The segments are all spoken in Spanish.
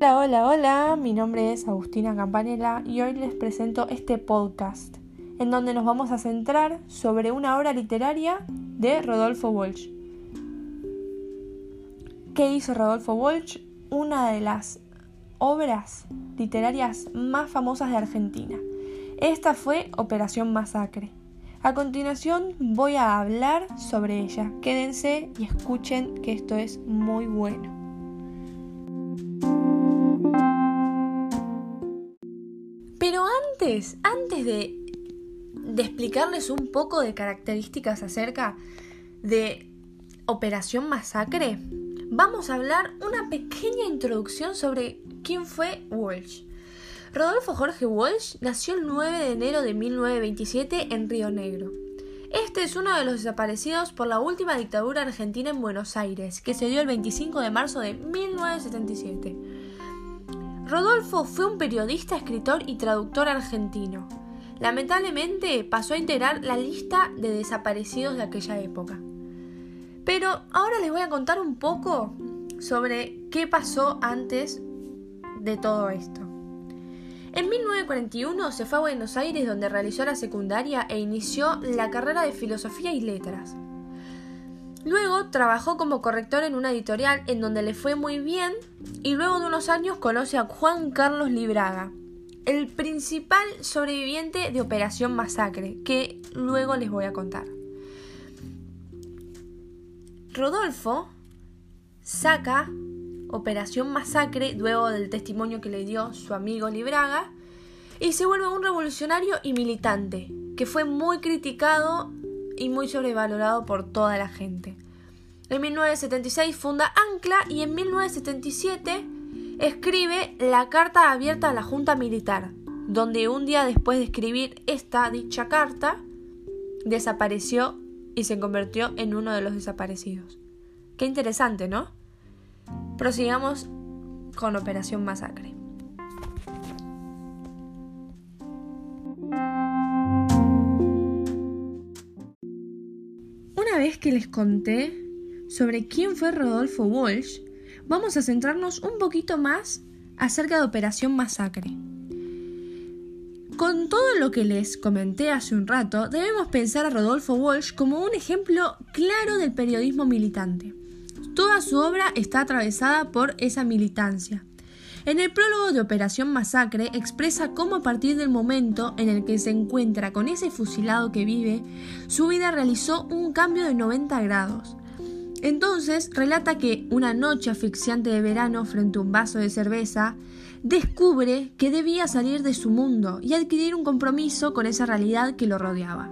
Hola, hola, hola, mi nombre es Agustina Campanella y hoy les presento este podcast en donde nos vamos a centrar sobre una obra literaria de Rodolfo Walsh. ¿Qué hizo Rodolfo Walsh? Una de las obras literarias más famosas de Argentina. Esta fue Operación Masacre. A continuación voy a hablar sobre ella. Quédense y escuchen que esto es muy bueno. Antes, de, de explicarles un poco de características acerca de Operación Masacre, vamos a hablar una pequeña introducción sobre quién fue Walsh. Rodolfo Jorge Walsh nació el 9 de enero de 1927 en Río Negro. Este es uno de los desaparecidos por la última dictadura argentina en Buenos Aires, que se dio el 25 de marzo de 1977. Rodolfo fue un periodista, escritor y traductor argentino. Lamentablemente pasó a integrar la lista de desaparecidos de aquella época. Pero ahora les voy a contar un poco sobre qué pasó antes de todo esto. En 1941 se fue a Buenos Aires donde realizó la secundaria e inició la carrera de Filosofía y Letras. Luego trabajó como corrector en una editorial en donde le fue muy bien y luego de unos años conoce a Juan Carlos Libraga, el principal sobreviviente de Operación Masacre, que luego les voy a contar. Rodolfo saca Operación Masacre luego del testimonio que le dio su amigo Libraga y se vuelve un revolucionario y militante que fue muy criticado y muy sobrevalorado por toda la gente. En 1976 funda Ancla y en 1977 escribe la Carta Abierta a la Junta Militar, donde un día después de escribir esta dicha carta, desapareció y se convirtió en uno de los desaparecidos. Qué interesante, ¿no? Prosigamos con Operación Masacre. Que les conté sobre quién fue Rodolfo Walsh, vamos a centrarnos un poquito más acerca de Operación Masacre. Con todo lo que les comenté hace un rato, debemos pensar a Rodolfo Walsh como un ejemplo claro del periodismo militante. Toda su obra está atravesada por esa militancia. En el prólogo de Operación Masacre expresa cómo a partir del momento en el que se encuentra con ese fusilado que vive, su vida realizó un cambio de 90 grados. Entonces relata que una noche asfixiante de verano frente a un vaso de cerveza, descubre que debía salir de su mundo y adquirir un compromiso con esa realidad que lo rodeaba.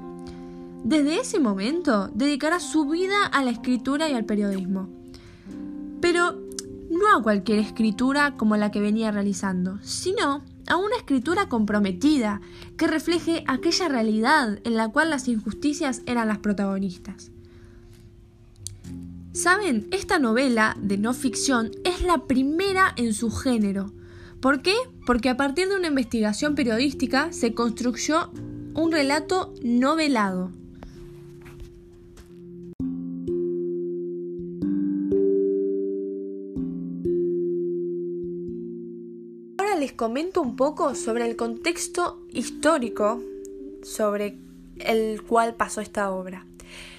Desde ese momento dedicará su vida a la escritura y al periodismo pero no a cualquier escritura como la que venía realizando, sino a una escritura comprometida que refleje aquella realidad en la cual las injusticias eran las protagonistas. Saben, esta novela de no ficción es la primera en su género. ¿Por qué? Porque a partir de una investigación periodística se construyó un relato novelado. Comento un poco sobre el contexto histórico sobre el cual pasó esta obra.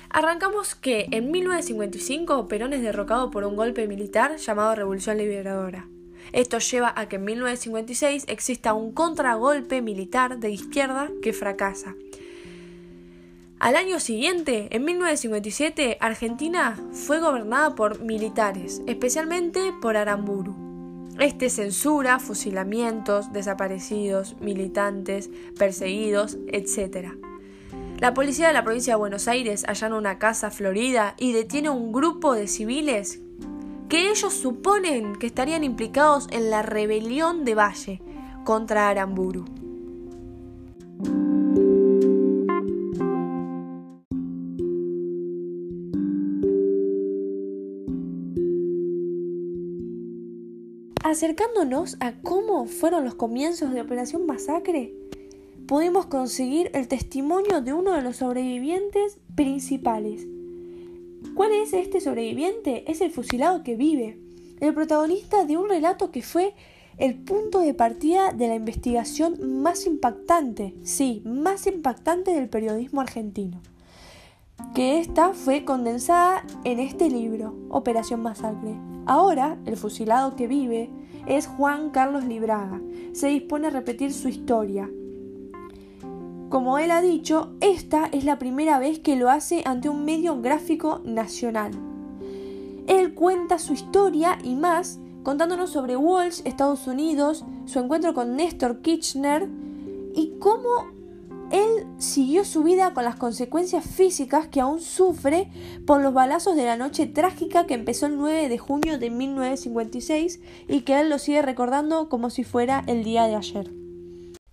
Arrancamos que en 1955 Perón es derrocado por un golpe militar llamado Revolución Liberadora. Esto lleva a que en 1956 exista un contragolpe militar de izquierda que fracasa. Al año siguiente, en 1957, Argentina fue gobernada por militares, especialmente por Aramburu. Este censura fusilamientos, desaparecidos, militantes, perseguidos, etc. La policía de la provincia de Buenos Aires allana una casa florida y detiene un grupo de civiles que ellos suponen que estarían implicados en la rebelión de Valle contra Aramburu. Acercándonos a cómo fueron los comienzos de Operación Masacre, pudimos conseguir el testimonio de uno de los sobrevivientes principales. ¿Cuál es este sobreviviente? Es el fusilado que vive, el protagonista de un relato que fue el punto de partida de la investigación más impactante, sí, más impactante del periodismo argentino. Que esta fue condensada en este libro, Operación Masacre. Ahora, el fusilado que vive es Juan Carlos Libraga. Se dispone a repetir su historia. Como él ha dicho, esta es la primera vez que lo hace ante un medio gráfico nacional. Él cuenta su historia y más contándonos sobre Walsh, Estados Unidos, su encuentro con Néstor Kirchner y cómo él siguió su vida con las consecuencias físicas que aún sufre por los balazos de la noche trágica que empezó el 9 de junio de 1956 y que él lo sigue recordando como si fuera el día de ayer.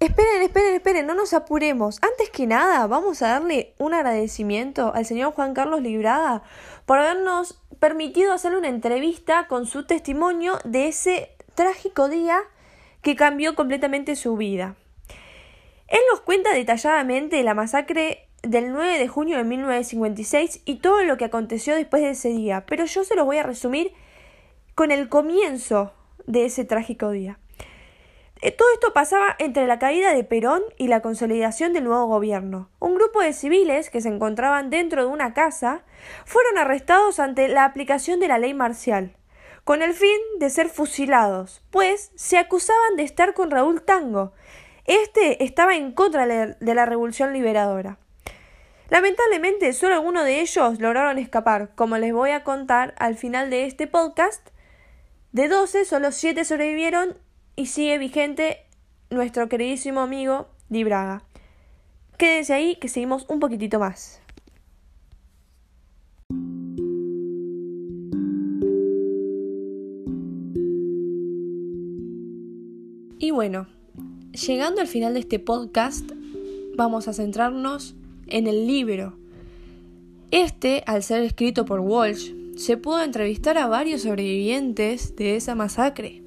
Esperen, esperen, esperen, no nos apuremos. Antes que nada, vamos a darle un agradecimiento al señor Juan Carlos Libraga por habernos permitido hacerle una entrevista con su testimonio de ese trágico día que cambió completamente su vida. Él nos cuenta detalladamente la masacre del 9 de junio de 1956 y todo lo que aconteció después de ese día, pero yo se lo voy a resumir con el comienzo de ese trágico día. Eh, todo esto pasaba entre la caída de Perón y la consolidación del nuevo gobierno. Un grupo de civiles que se encontraban dentro de una casa fueron arrestados ante la aplicación de la ley marcial, con el fin de ser fusilados, pues se acusaban de estar con Raúl Tango. Este estaba en contra de la revolución liberadora. Lamentablemente, solo algunos de ellos lograron escapar, como les voy a contar al final de este podcast. De 12, solo 7 sobrevivieron y sigue vigente nuestro queridísimo amigo Di Braga. Quédense ahí que seguimos un poquitito más. Y bueno, llegando al final de este podcast, vamos a centrarnos en el libro. Este, al ser escrito por Walsh, se pudo entrevistar a varios sobrevivientes de esa masacre.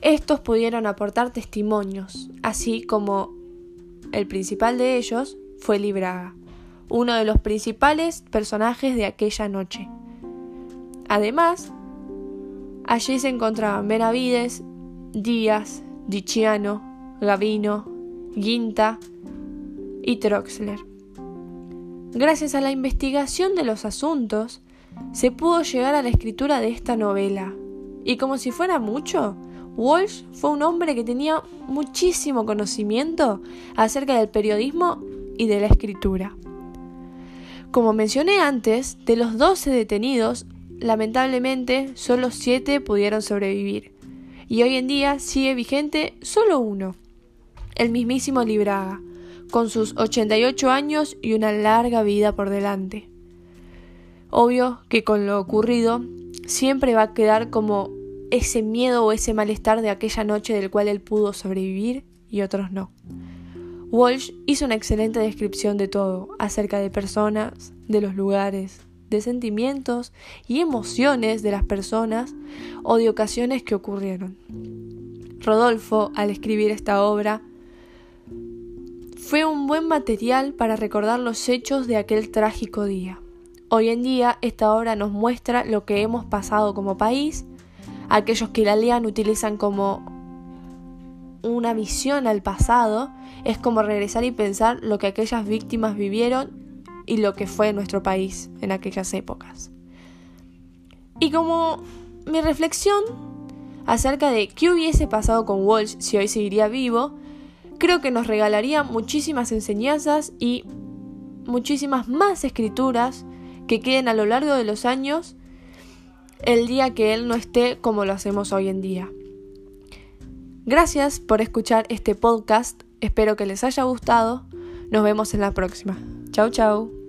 Estos pudieron aportar testimonios, así como el principal de ellos fue Libraga, uno de los principales personajes de aquella noche. Además, allí se encontraban Benavides, Díaz, Diciano, Gavino, Guinta y Troxler. Gracias a la investigación de los asuntos, se pudo llegar a la escritura de esta novela. Y como si fuera mucho, Walsh fue un hombre que tenía muchísimo conocimiento acerca del periodismo y de la escritura. Como mencioné antes, de los 12 detenidos, lamentablemente solo 7 pudieron sobrevivir, y hoy en día sigue vigente solo uno, el mismísimo Libraga, con sus 88 años y una larga vida por delante. Obvio que con lo ocurrido siempre va a quedar como ese miedo o ese malestar de aquella noche del cual él pudo sobrevivir y otros no. Walsh hizo una excelente descripción de todo, acerca de personas, de los lugares, de sentimientos y emociones de las personas o de ocasiones que ocurrieron. Rodolfo, al escribir esta obra, fue un buen material para recordar los hechos de aquel trágico día. Hoy en día esta obra nos muestra lo que hemos pasado como país aquellos que la lean utilizan como una visión al pasado, es como regresar y pensar lo que aquellas víctimas vivieron y lo que fue nuestro país en aquellas épocas. Y como mi reflexión acerca de qué hubiese pasado con Walsh si hoy seguiría vivo, creo que nos regalaría muchísimas enseñanzas y muchísimas más escrituras que queden a lo largo de los años el día que Él no esté como lo hacemos hoy en día. Gracias por escuchar este podcast, espero que les haya gustado, nos vemos en la próxima. Chau chau.